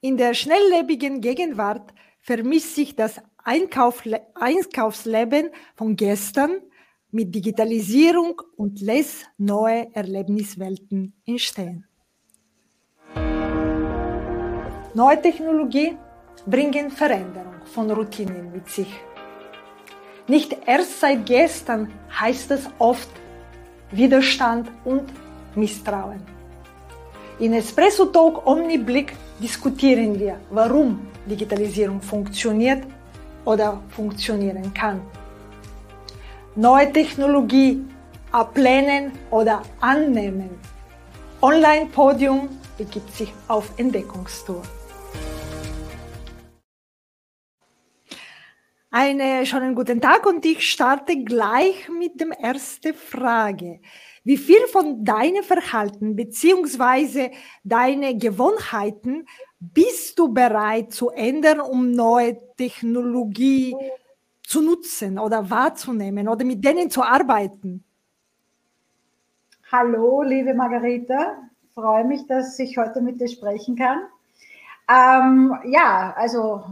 In der schnelllebigen Gegenwart vermisst sich das Einkaufsleben von gestern mit Digitalisierung und lässt neue Erlebniswelten entstehen. Neue Technologie bringen Veränderung von Routinen mit sich. Nicht erst seit gestern heißt es oft Widerstand und Misstrauen. In Espresso Talk Omniblick diskutieren wir, warum Digitalisierung funktioniert oder funktionieren kann. Neue Technologie ablehnen oder annehmen. Online-Podium begibt sich auf Entdeckungstour. Einen schönen guten Tag und ich starte gleich mit der ersten Frage. Wie viel von deinem Verhalten bzw. deine Gewohnheiten bist du bereit zu ändern, um neue Technologie zu nutzen oder wahrzunehmen oder mit denen zu arbeiten? Hallo, liebe Margareta. Freue mich, dass ich heute mit dir sprechen kann. Ähm, ja, also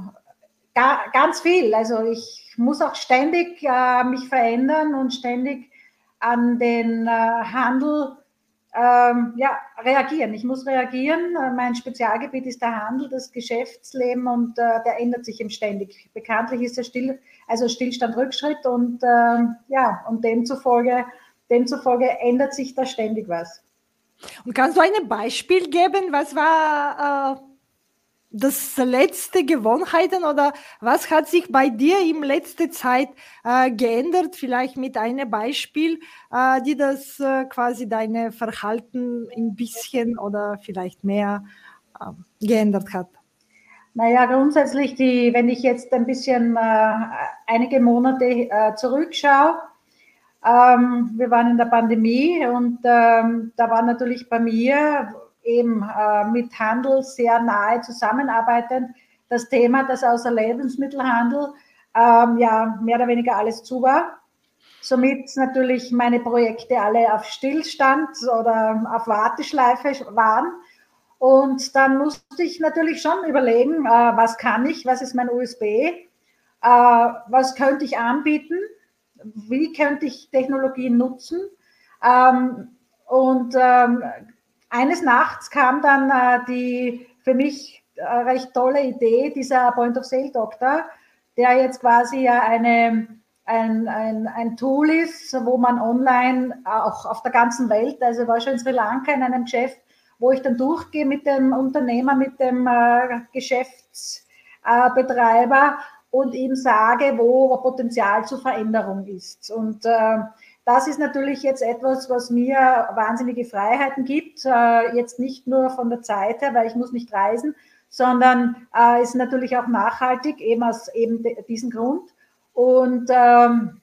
ga, ganz viel. Also ich muss auch ständig äh, mich verändern und ständig an den äh, Handel ähm, ja, reagieren. Ich muss reagieren. Äh, mein Spezialgebiet ist der Handel, das Geschäftsleben und äh, der ändert sich eben ständig. Bekanntlich ist der Still, also Stillstand Rückschritt und ähm, ja, und demzufolge, demzufolge ändert sich da ständig was. Und kannst du ein Beispiel geben? Was war äh das letzte Gewohnheiten oder was hat sich bei dir in letzter Zeit äh, geändert? Vielleicht mit einem Beispiel, äh, die das äh, quasi deine Verhalten ein bisschen oder vielleicht mehr ähm, geändert hat. Naja, grundsätzlich, die, wenn ich jetzt ein bisschen äh, einige Monate äh, zurückschaue, ähm, wir waren in der Pandemie und ähm, da war natürlich bei mir eben äh, mit Handel sehr nahe zusammenarbeitend. Das Thema, dass außer Lebensmittelhandel ähm, ja mehr oder weniger alles zu war. Somit natürlich meine Projekte alle auf Stillstand oder auf Warteschleife waren. Und dann musste ich natürlich schon überlegen, äh, was kann ich, was ist mein USB, äh, was könnte ich anbieten, wie könnte ich Technologien nutzen. Ähm, und ähm, eines Nachts kam dann äh, die für mich äh, recht tolle Idee dieser Point-of-Sale-Doktor, der jetzt quasi ja eine, ein, ein, ein Tool ist, wo man online auch auf der ganzen Welt, also war schon in Sri Lanka in einem Geschäft, wo ich dann durchgehe mit dem Unternehmer, mit dem äh, Geschäftsbetreiber und ihm sage, wo Potenzial zur Veränderung ist. Und äh, das ist natürlich jetzt etwas, was mir wahnsinnige Freiheiten gibt, äh, jetzt nicht nur von der Zeit her, weil ich muss nicht reisen, sondern äh, ist natürlich auch nachhaltig, eben aus eben diesem Grund. Und ähm,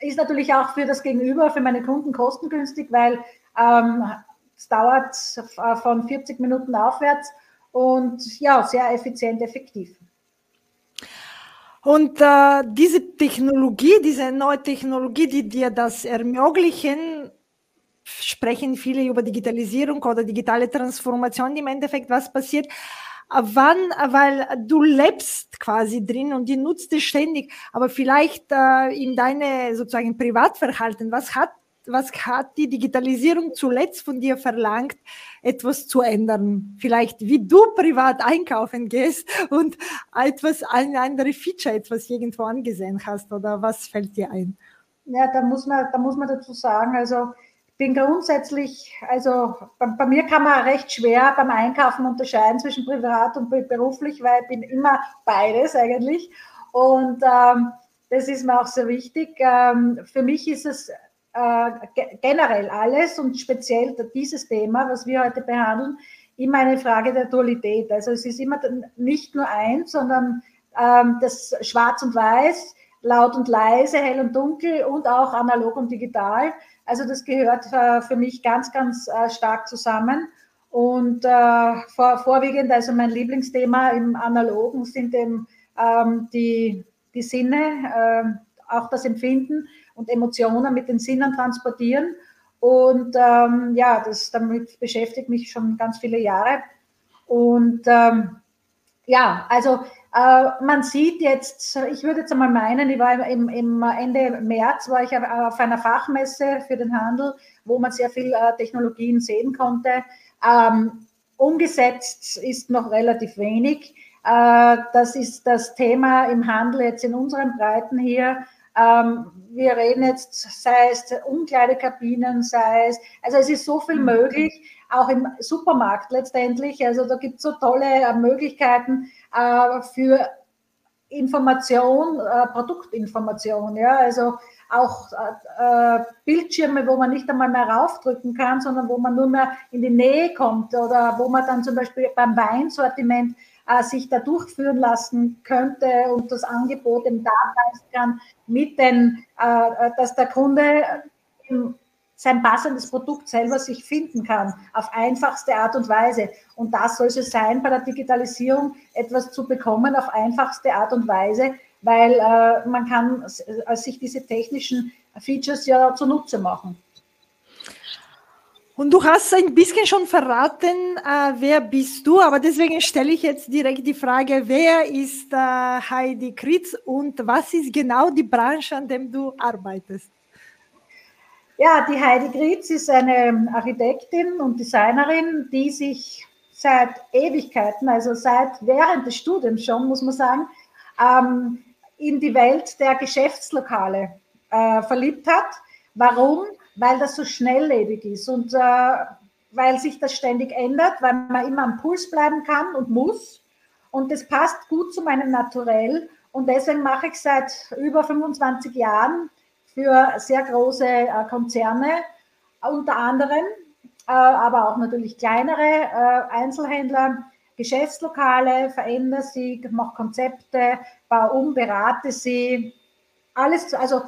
ist natürlich auch für das Gegenüber, für meine Kunden kostengünstig, weil ähm, es dauert von 40 Minuten aufwärts und ja, sehr effizient, effektiv. Und äh, diese Technologie, diese neue Technologie, die dir das ermöglichen, sprechen viele über Digitalisierung oder digitale Transformation im Endeffekt, was passiert. Wann, weil du lebst quasi drin und die nutzt es ständig, aber vielleicht äh, in deine sozusagen Privatverhalten, was hat was hat die Digitalisierung zuletzt von dir verlangt, etwas zu ändern? Vielleicht wie du privat einkaufen gehst und etwas, eine andere Feature, etwas irgendwo angesehen hast oder was fällt dir ein? Ja, da muss man, da muss man dazu sagen, also ich bin grundsätzlich, also bei, bei, mir kann man recht schwer beim Einkaufen unterscheiden zwischen privat und beruflich, weil ich bin immer beides eigentlich. Und ähm, das ist mir auch sehr wichtig. Ähm, für mich ist es äh, generell alles und speziell dieses Thema, was wir heute behandeln, immer eine Frage der Dualität. Also es ist immer nicht nur eins, sondern ähm, das Schwarz und Weiß, laut und leise, hell und dunkel und auch analog und digital. Also das gehört äh, für mich ganz, ganz äh, stark zusammen. Und äh, vor, vorwiegend, also mein Lieblingsthema im Analogen sind eben ähm, die, die Sinne, ähm, auch das Empfinden und Emotionen mit den Sinnen transportieren. Und ähm, ja, das, damit beschäftigt mich schon ganz viele Jahre. Und ähm, ja, also äh, man sieht jetzt, ich würde jetzt einmal meinen, ich war im, im Ende März war ich auf einer Fachmesse für den Handel, wo man sehr viel äh, Technologien sehen konnte. Ähm, umgesetzt ist noch relativ wenig. Äh, das ist das Thema im Handel jetzt in unseren Breiten hier. Ähm, wir reden jetzt, sei es Umkleidekabinen, sei es, also es ist so viel mhm. möglich, auch im Supermarkt letztendlich. Also da gibt es so tolle äh, Möglichkeiten äh, für Information, äh, Produktinformation, ja, also auch Bildschirme, wo man nicht einmal mehr raufdrücken kann, sondern wo man nur mehr in die Nähe kommt oder wo man dann zum Beispiel beim Weinsortiment äh, sich da durchführen lassen könnte und das Angebot eben darweisen kann, mit den, äh, dass der Kunde sein passendes Produkt selber sich finden kann, auf einfachste Art und Weise. Und das soll es sein bei der Digitalisierung, etwas zu bekommen auf einfachste Art und Weise, weil äh, man kann äh, sich diese technischen Features ja zunutze machen. Und du hast ein bisschen schon verraten, äh, wer bist du, aber deswegen stelle ich jetzt direkt die Frage, wer ist äh, Heidi Kritz und was ist genau die Branche, an der du arbeitest? Ja, die Heidi Kritz ist eine Architektin und Designerin, die sich seit Ewigkeiten, also seit während des Studiums schon, muss man sagen, ähm, in die Welt der Geschäftslokale äh, verliebt hat. Warum? Weil das so schnelllebig ist und äh, weil sich das ständig ändert, weil man immer am Puls bleiben kann und muss. Und das passt gut zu meinem Naturell. Und deswegen mache ich seit über 25 Jahren für sehr große äh, Konzerne, unter anderem, äh, aber auch natürlich kleinere äh, Einzelhändler, Geschäftslokale, verändere sie, mache Konzepte, baue um, berate sie. Alles, also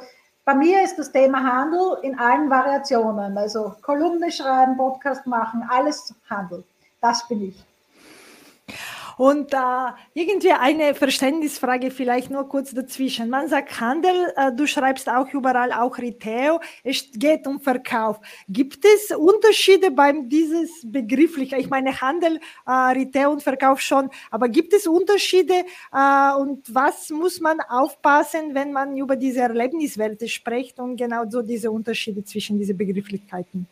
bei mir ist das Thema Handel in allen Variationen. Also Kolumne schreiben, Podcast machen, alles Handel. Das bin ich. Und äh, irgendwie eine Verständnisfrage vielleicht nur kurz dazwischen. Man sagt Handel, äh, du schreibst auch überall auch Retail, es geht um Verkauf. Gibt es Unterschiede beim dieses begrifflich? Ich meine Handel, äh, Retail und Verkauf schon, aber gibt es Unterschiede äh, und was muss man aufpassen, wenn man über diese Erlebniswerte spricht und genau so diese Unterschiede zwischen diesen Begrifflichkeiten?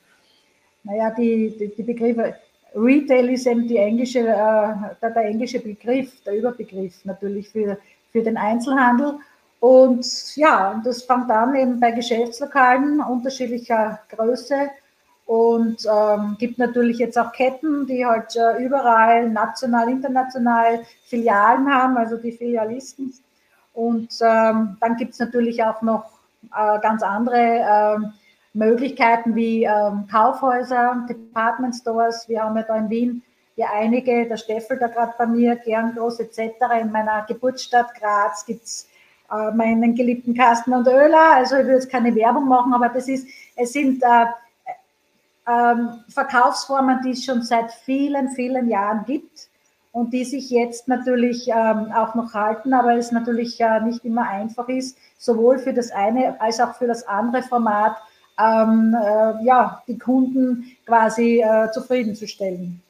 Naja, die, die, die Begriffe Retail ist eben die englische, äh, der, der, englische Begriff, der Überbegriff natürlich für, für den Einzelhandel. Und ja, das fängt an eben bei Geschäftslokalen unterschiedlicher Größe und ähm, gibt natürlich jetzt auch Ketten, die halt äh, überall national, international Filialen haben, also die Filialisten. Und ähm, dann gibt es natürlich auch noch äh, ganz andere ähm, Möglichkeiten wie ähm, Kaufhäuser, Department Stores. Wir haben ja da in Wien ja einige, der Steffel da gerade bei mir, gern groß etc. In meiner Geburtsstadt Graz gibt es äh, meinen geliebten Kasten und Öler. Also ich will jetzt keine Werbung machen, aber das ist, es sind äh, äh, Verkaufsformen, die es schon seit vielen, vielen Jahren gibt und die sich jetzt natürlich ähm, auch noch halten, aber es natürlich äh, nicht immer einfach ist, sowohl für das eine als auch für das andere Format ähm, äh, ja, die Kunden quasi äh, zufriedenzustellen.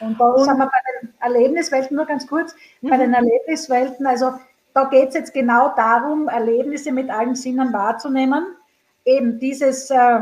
Und da sind wir bei den Erlebniswelten, nur ganz kurz, mhm. bei den Erlebniswelten, also da geht es jetzt genau darum, Erlebnisse mit allen Sinnen wahrzunehmen. Eben dieses äh,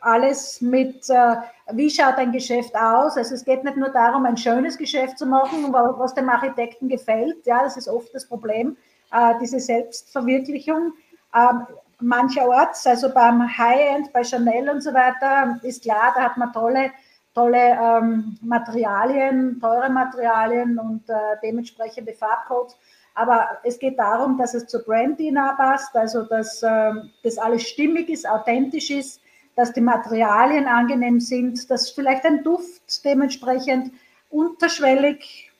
alles mit, äh, wie schaut ein Geschäft aus? Also es geht nicht nur darum, ein schönes Geschäft zu machen, was dem Architekten gefällt. Ja, das ist oft das Problem, äh, diese Selbstverwirklichung. Ähm, mancherorts, also beim High-End, bei Chanel und so weiter, ist klar, da hat man tolle, tolle ähm, Materialien, teure Materialien und äh, dementsprechende Farbcodes. Aber es geht darum, dass es zur Brand DNA passt, also dass äh, das alles stimmig ist, authentisch ist, dass die Materialien angenehm sind, dass vielleicht ein Duft dementsprechend unterschwellig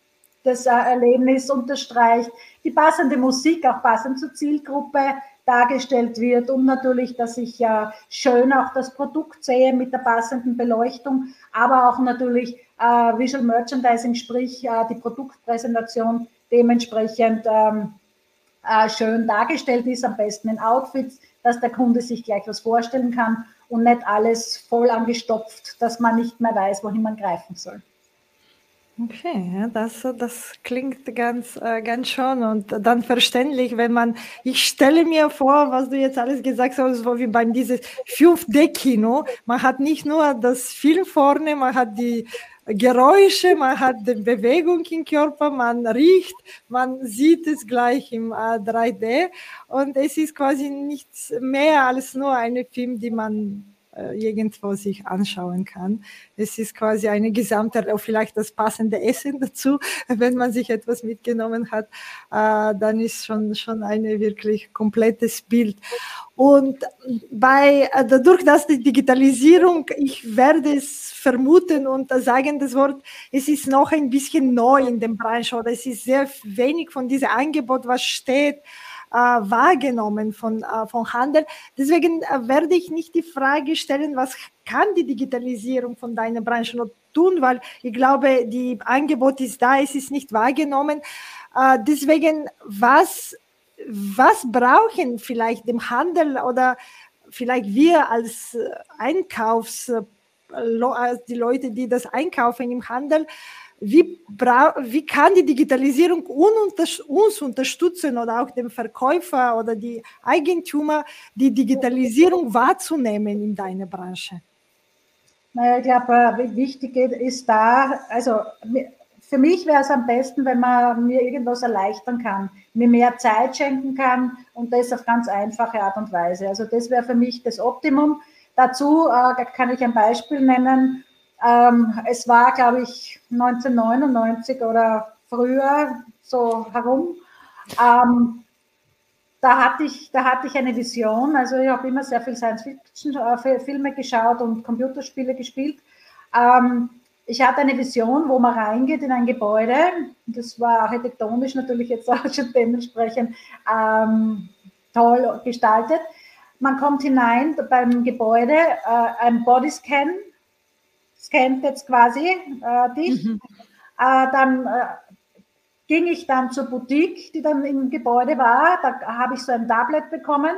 das äh, Erlebnis unterstreicht, die passende Musik auch passend zur Zielgruppe, dargestellt wird und natürlich, dass ich ja schön auch das Produkt sehe mit der passenden Beleuchtung, aber auch natürlich äh, Visual Merchandising, sprich äh, die Produktpräsentation dementsprechend ähm, äh, schön dargestellt ist, am besten in Outfits, dass der Kunde sich gleich was vorstellen kann und nicht alles voll angestopft, dass man nicht mehr weiß, wohin man greifen soll. Okay, das, das klingt ganz, äh, ganz schön und dann verständlich, wenn man, ich stelle mir vor, was du jetzt alles gesagt hast, so wie beim dieses 5D-Kino, man hat nicht nur das Film vorne, man hat die Geräusche, man hat die Bewegung im Körper, man riecht, man sieht es gleich im 3D äh, und es ist quasi nichts mehr als nur ein Film, die man irgendwo sich anschauen kann. Es ist quasi eine gesamte, vielleicht das passende Essen dazu, wenn man sich etwas mitgenommen hat, äh, dann ist schon schon ein wirklich komplettes Bild. Und bei äh, dadurch, dass die Digitalisierung, ich werde es vermuten und sagen das Wort, es ist noch ein bisschen neu in dem Branche oder es ist sehr wenig von diesem Angebot, was steht äh, wahrgenommen von, äh, von Handel. Deswegen äh, werde ich nicht die Frage stellen, was kann die Digitalisierung von deiner Branche noch tun, weil ich glaube, die Angebot ist da, es ist nicht wahrgenommen. Äh, deswegen, was, was brauchen vielleicht dem Handel oder vielleicht wir als Einkaufs, die Leute, die das einkaufen im Handel, wie, wie kann die Digitalisierung uns unterstützen oder auch dem Verkäufer oder die Eigentümer, die Digitalisierung wahrzunehmen in deiner Branche? Naja, ich glaube, wichtig ist da, also für mich wäre es am besten, wenn man mir irgendwas erleichtern kann, mir mehr Zeit schenken kann und das auf ganz einfache Art und Weise. Also das wäre für mich das Optimum. Dazu äh, kann ich ein Beispiel nennen. Ähm, es war, glaube ich, 1999 oder früher so herum. Ähm, da hatte ich, da hatte ich eine Vision. Also ich habe immer sehr viel Science-Fiction-Filme geschaut und Computerspiele gespielt. Ähm, ich hatte eine Vision, wo man reingeht in ein Gebäude. Das war architektonisch natürlich jetzt auch schon dementsprechend ähm, toll gestaltet. Man kommt hinein beim Gebäude, äh, ein Bodyscan scannt jetzt quasi äh, dich. Mhm. Äh, dann äh, ging ich dann zur Boutique, die dann im Gebäude war. Da habe ich so ein Tablet bekommen.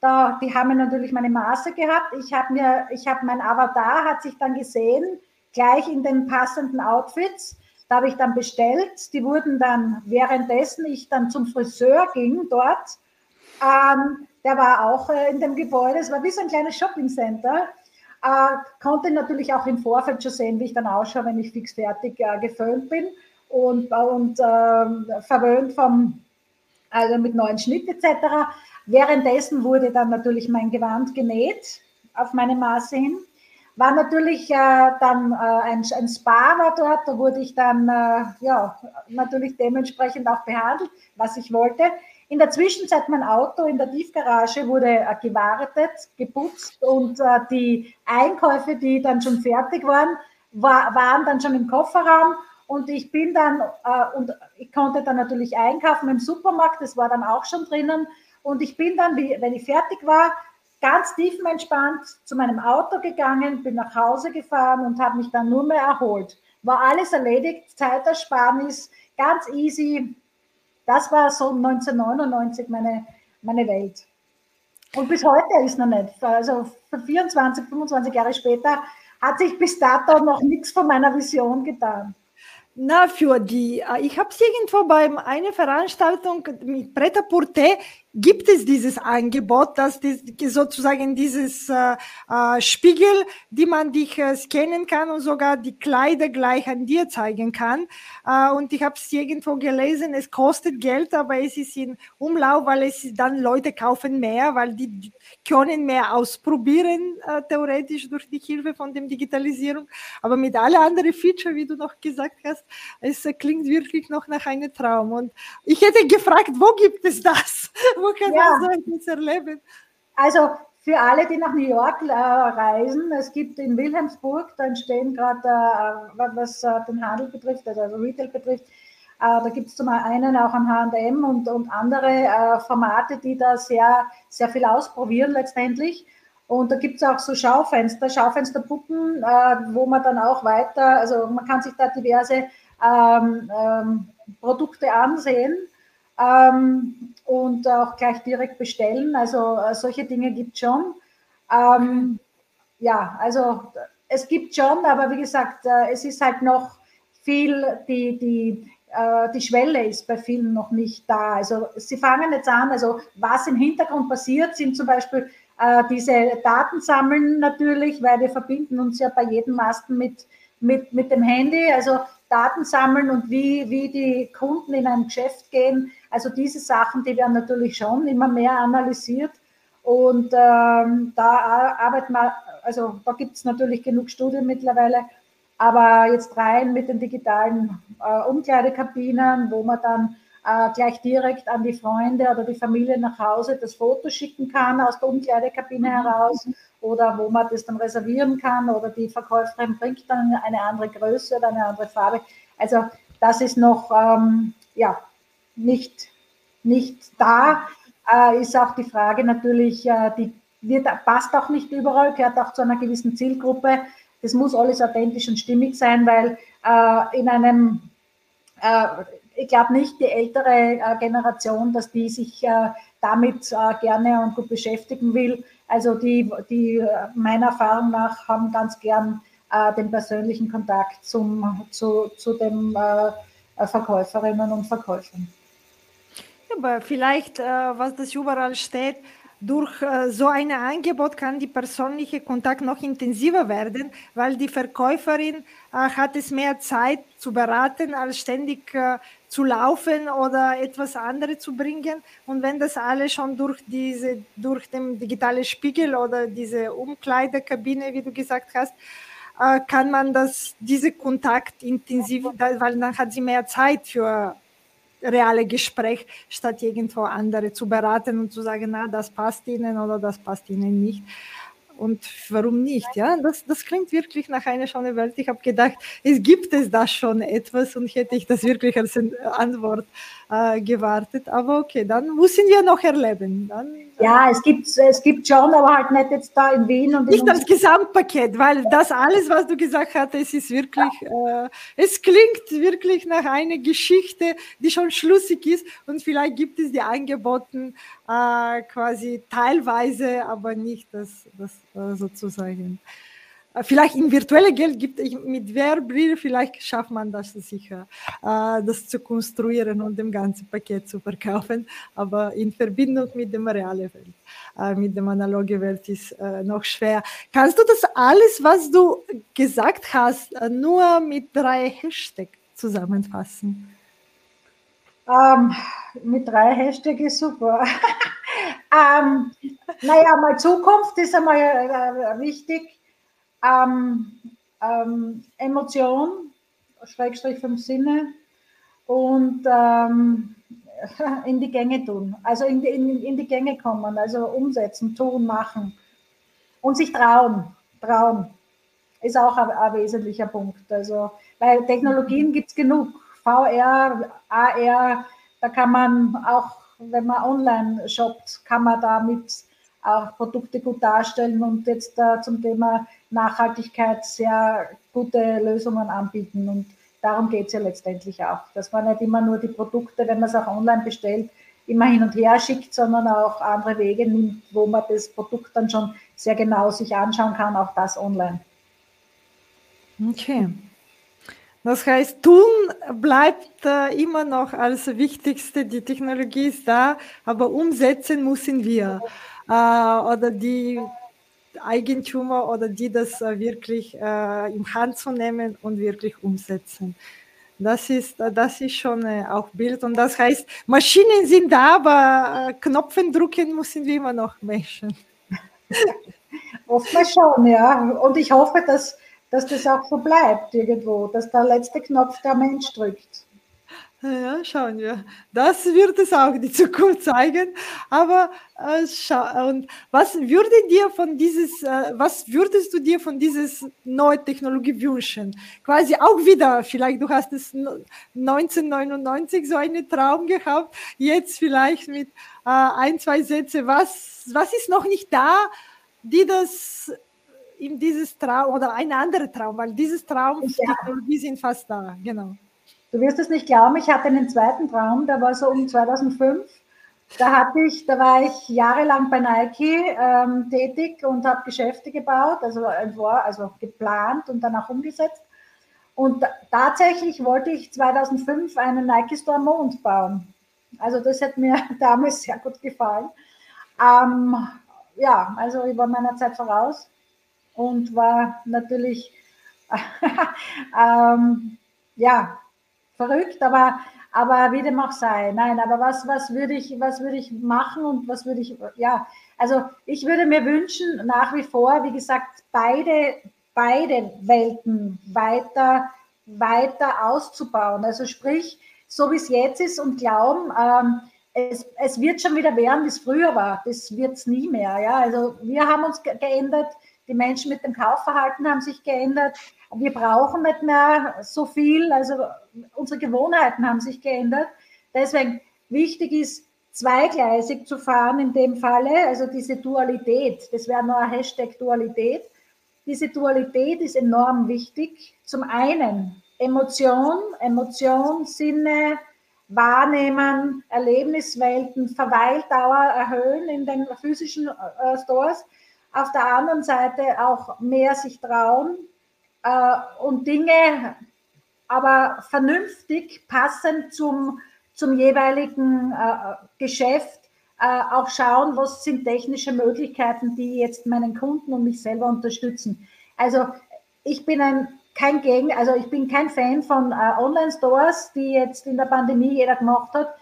Da, die haben natürlich meine Maße gehabt. Ich habe mir, ich habe mein Avatar hat sich dann gesehen, gleich in den passenden Outfits. Da habe ich dann bestellt. Die wurden dann währenddessen ich dann zum Friseur ging dort. Ähm, der war auch äh, in dem Gebäude. Es war wie so ein kleines Shopping Center. Äh, konnte natürlich auch im Vorfeld schon sehen, wie ich dann ausschaue, wenn ich fix fertig äh, geföhnt bin und, und äh, verwöhnt vom, also mit neuen Schnitt etc. Währenddessen wurde dann natürlich mein Gewand genäht auf meine Maße hin. War natürlich äh, dann äh, ein, ein, Spa war dort, da wurde ich dann äh, ja natürlich dementsprechend auch behandelt, was ich wollte. In der Zwischenzeit mein Auto in der Tiefgarage wurde äh, gewartet, geputzt und äh, die Einkäufe, die dann schon fertig waren, war, waren dann schon im Kofferraum und ich bin dann äh, und ich konnte dann natürlich einkaufen im Supermarkt, das war dann auch schon drinnen und ich bin dann, wie, wenn ich fertig war, ganz tiefenentspannt zu meinem Auto gegangen, bin nach Hause gefahren und habe mich dann nur mehr erholt. War alles erledigt, Zeitersparnis, ganz easy, das war so 1999 meine, meine Welt. Und bis heute ist noch nicht. Also 24, 25 Jahre später hat sich bis dato noch nichts von meiner Vision getan. Na, für die, äh, ich habe es irgendwo bei einer Veranstaltung mit Preta Porte gibt es dieses Angebot, dass die, sozusagen dieses äh, äh, Spiegel, die man dich äh, scannen kann und sogar die Kleider gleich an dir zeigen kann. Äh, und ich habe es irgendwo gelesen, es kostet Geld, aber es ist in Umlauf, weil es dann Leute kaufen mehr, weil die, können mehr ausprobieren, äh, theoretisch durch die Hilfe von dem Digitalisierung. Aber mit alle anderen Feature, wie du noch gesagt hast, es klingt wirklich noch nach einem Traum. Und ich hätte gefragt, wo gibt es das? Wo kann ja. man so etwas erleben? Also für alle, die nach New York äh, reisen, es gibt in Wilhelmsburg, da entstehen gerade, äh, was äh, den Handel betrifft, also Retail betrifft, äh, da gibt es zum einen auch ein H&M und, und andere äh, Formate, die da sehr, sehr viel ausprobieren letztendlich. Und da gibt es auch so Schaufenster, Schaufensterpuppen, äh, wo man dann auch weiter, also man kann sich da diverse ähm, ähm, Produkte ansehen ähm, und auch gleich direkt bestellen. Also äh, solche Dinge gibt es schon. Ähm, ja, also es gibt schon, aber wie gesagt, äh, es ist halt noch viel die, die, äh, die Schwelle ist bei vielen noch nicht da. Also sie fangen jetzt an, also was im Hintergrund passiert, sind zum Beispiel äh, diese Daten sammeln natürlich, weil wir verbinden uns ja bei jedem Masten mit, mit, mit dem Handy, also Daten sammeln und wie, wie die Kunden in ein Geschäft gehen. Also diese Sachen, die werden natürlich schon immer mehr analysiert. Und ähm, da arbeiten wir, also da gibt es natürlich genug Studien mittlerweile, aber jetzt rein mit den digitalen äh, Umkleidekabinen, wo man dann äh, gleich direkt an die Freunde oder die Familie nach Hause das Foto schicken kann aus der Umkleidekabine mhm. heraus oder wo man das dann reservieren kann oder die Verkäuferin bringt dann eine andere Größe oder eine andere Farbe. Also das ist noch ähm, ja, nicht, nicht da. Äh, ist auch die Frage natürlich, äh, die wird, passt auch nicht überall, gehört auch zu einer gewissen Zielgruppe. Das muss alles authentisch und stimmig sein, weil äh, in einem äh, ich glaube nicht, die ältere äh, Generation, dass die sich äh, damit äh, gerne und gut beschäftigen will. Also die, die meiner Erfahrung nach haben ganz gern den persönlichen Kontakt zum, zu, zu den Verkäuferinnen und Verkäufern. Aber vielleicht, was das überall steht, durch äh, so ein Angebot kann die persönliche Kontakt noch intensiver werden, weil die Verkäuferin äh, hat es mehr Zeit zu beraten, als ständig äh, zu laufen oder etwas anderes zu bringen. Und wenn das alles schon durch diese, durch den digitalen Spiegel oder diese Umkleidekabine, wie du gesagt hast, kann man das, diese Kontakt intensiv, weil dann hat sie mehr Zeit für reale Gespräch, statt irgendwo andere zu beraten und zu sagen, na, das passt ihnen oder das passt ihnen nicht. Und warum nicht? Ja, das, das klingt wirklich nach einer schönen Welt. Ich habe gedacht, es gibt es da schon etwas und hätte ich das wirklich als Antwort äh, gewartet. Aber okay, dann müssen wir noch erleben. Dann, ja, es gibt, es gibt schon, aber halt nicht jetzt da in Wien. Und nicht das Gesamtpaket, weil das alles, was du gesagt hast, es ist wirklich, äh, es klingt wirklich nach einer Geschichte, die schon schlüssig ist und vielleicht gibt es die Angeboten äh, quasi teilweise, aber nicht das, das äh, sozusagen. Äh, vielleicht in virtuelle Geld gibt es mit Wehrbrille, vielleicht schafft man das sicher, äh, das zu konstruieren und dem ganzen Paket zu verkaufen. Aber in Verbindung mit dem realen Welt, äh, mit dem analogen Welt ist noch schwer. Kannst du das alles, was du gesagt hast, nur mit drei Hashtags zusammenfassen? Ähm, mit drei Hashtags ist super. ähm, naja, mal Zukunft ist einmal äh, wichtig. Ähm, ähm, Emotion, Schrägstrich vom Sinne und ähm, in die Gänge tun, also in die, in, in die Gänge kommen, also umsetzen, tun, machen. Und sich trauen, trauen. Ist auch ein, ein wesentlicher Punkt. Also, weil Technologien gibt es genug, VR, AR, da kann man auch, wenn man online shoppt, kann man damit auch Produkte gut darstellen und jetzt äh, zum Thema Nachhaltigkeit sehr gute Lösungen anbieten. Und darum geht es ja letztendlich auch, dass man nicht immer nur die Produkte, wenn man es auch online bestellt, immer hin und her schickt, sondern auch andere Wege nimmt, wo man das Produkt dann schon sehr genau sich anschauen kann, auch das online. Okay. Das heißt, tun bleibt äh, immer noch als Wichtigste. Die Technologie ist da, aber umsetzen müssen wir. Äh, oder die Eigentümer oder die das äh, wirklich in Hand zu nehmen und wirklich umsetzen. Das ist, das ist schon auch Bild. Und das heißt, Maschinen sind da, aber Knopfen drücken müssen wir immer noch Menschen. Oftmals schon, ja. Und ich hoffe, dass, dass das auch so bleibt irgendwo, dass der letzte Knopf der Mensch drückt. Ja, schauen wir. Das wird es auch die Zukunft zeigen. Aber äh, und was würde dir von dieses, äh, was würdest du dir von dieses neue Technologie wünschen? Quasi auch wieder, vielleicht du hast es 1999 so einen Traum gehabt, jetzt vielleicht mit äh, ein, zwei Sätze. Was, was ist noch nicht da, die das in dieses Traum oder ein anderer Traum, weil dieses Traum, ja. Technologie sind fast da, genau. Du wirst es nicht glauben, ich hatte einen zweiten Traum, der war so um 2005. Da hatte ich, da war ich jahrelang bei Nike ähm, tätig und habe Geschäfte gebaut, also, also geplant und dann auch umgesetzt. Und tatsächlich wollte ich 2005 einen Nike Store Mond bauen. Also das hat mir damals sehr gut gefallen. Ähm, ja, also ich war meiner Zeit voraus und war natürlich ähm, ja verrückt, aber aber wie dem auch sei. Nein, aber was was würde ich was ich machen und was würde ich ja also ich würde mir wünschen nach wie vor, wie gesagt, beide beide Welten weiter weiter auszubauen. Also sprich so wie es jetzt ist und glauben, ähm, es, es, wird schon wieder werden, wie es früher war. Das wird es nie mehr. Ja? Also wir haben uns geändert, die Menschen mit dem Kaufverhalten haben sich geändert. Wir brauchen nicht mehr so viel, also unsere Gewohnheiten haben sich geändert. Deswegen wichtig ist, zweigleisig zu fahren in dem Falle, also diese Dualität, das wäre nur ein Hashtag Dualität. Diese Dualität ist enorm wichtig. Zum einen Emotion, Emotion, Sinne, Wahrnehmen, Erlebniswelten, Verweildauer erhöhen in den physischen äh, Stores. Auf der anderen Seite auch mehr sich trauen äh, und Dinge aber vernünftig, passend zum, zum jeweiligen äh, Geschäft äh, auch schauen, was sind technische Möglichkeiten, die jetzt meinen Kunden und mich selber unterstützen. Also ich bin ein kein Gegen, also ich bin kein Fan von äh, Online-Stores, die jetzt in der Pandemie jeder gemacht hat.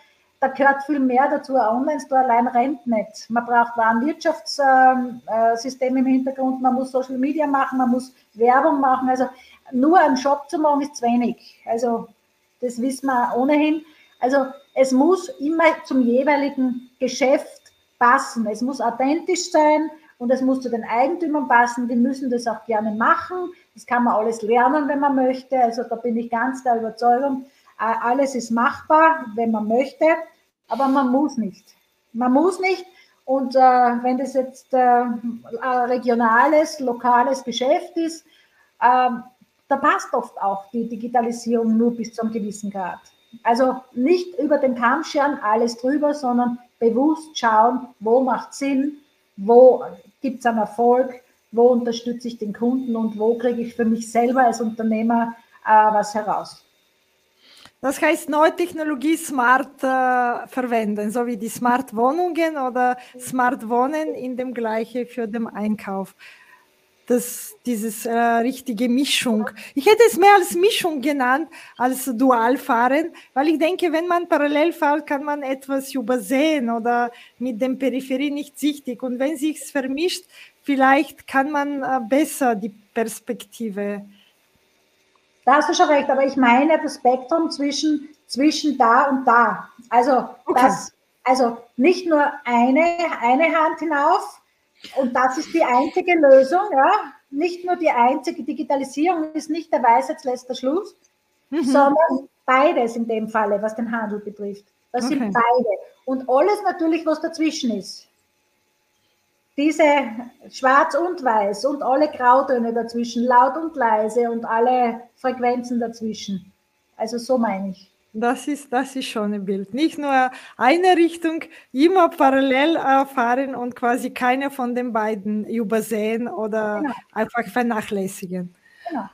Da gehört viel mehr dazu. Ein Online-Store allein rennt nicht. Man braucht ein Wirtschaftssystem im Hintergrund, man muss Social Media machen, man muss Werbung machen. Also nur einen Shop zu machen ist zu wenig. Also das wissen wir ohnehin. Also es muss immer zum jeweiligen Geschäft passen. Es muss authentisch sein und es muss zu den Eigentümern passen. Die müssen das auch gerne machen. Das kann man alles lernen, wenn man möchte. Also da bin ich ganz der Überzeugung, äh, alles ist machbar, wenn man möchte, aber man muss nicht. Man muss nicht. Und äh, wenn das jetzt äh, regionales, lokales Geschäft ist, äh, da passt oft auch die Digitalisierung nur bis zu einem gewissen Grad. Also nicht über den Kamm scheren, alles drüber, sondern bewusst schauen, wo macht Sinn, wo gibt es einen Erfolg, wo unterstütze ich den Kunden und wo kriege ich für mich selber als Unternehmer äh, was heraus. Das heißt, neue Technologie smart äh, verwenden, so wie die Smart Wohnungen oder Smart Wohnen in dem gleichen für den Einkauf. Das, dieses äh, richtige Mischung. Ich hätte es mehr als Mischung genannt, als Dualfahren, weil ich denke, wenn man parallel fährt, kann man etwas übersehen oder mit dem Peripherie nicht sichtig. Und wenn sich vermischt, vielleicht kann man äh, besser die Perspektive. Da hast du schon recht, aber ich meine das Spektrum zwischen, zwischen da und da. Also, okay. das, also nicht nur eine, eine Hand hinauf und das ist die einzige Lösung, ja. Nicht nur die einzige Digitalisierung ist nicht der Weisheitsletzter Schluss, mhm. sondern beides in dem Falle, was den Handel betrifft. Das okay. sind beide. Und alles natürlich, was dazwischen ist diese Schwarz und Weiß und alle Grautöne dazwischen, laut und leise und alle Frequenzen dazwischen. Also so meine ich. Das ist, das ist schon ein Bild. Nicht nur eine Richtung, immer parallel äh, fahren und quasi keine von den beiden übersehen oder genau. einfach vernachlässigen. Genau.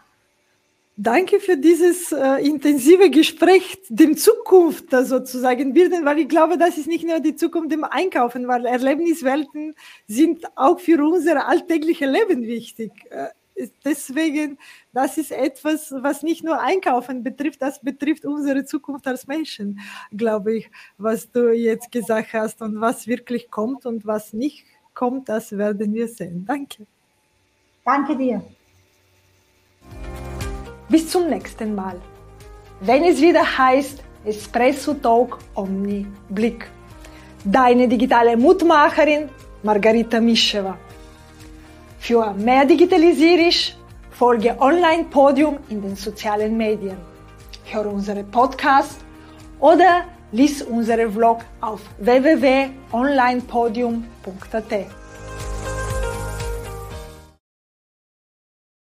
Danke für dieses äh, intensive Gespräch, dem Zukunft sozusagen bilden, weil ich glaube, das ist nicht nur die Zukunft im Einkaufen, weil Erlebniswelten sind auch für unser alltägliches Leben wichtig. Äh, deswegen, das ist etwas, was nicht nur Einkaufen betrifft, das betrifft unsere Zukunft als Menschen, glaube ich, was du jetzt gesagt hast und was wirklich kommt und was nicht kommt, das werden wir sehen. Danke. Danke dir. Bis zum nächsten Mal. Wenn es wieder heißt Espresso Talk Omni Blick. Deine digitale Mutmacherin Margarita Mischewa. Für mehr Digitalisierisch folge Online Podium in den sozialen Medien. Hör unsere Podcast oder lies unsere Vlog auf www.onlinepodium.at.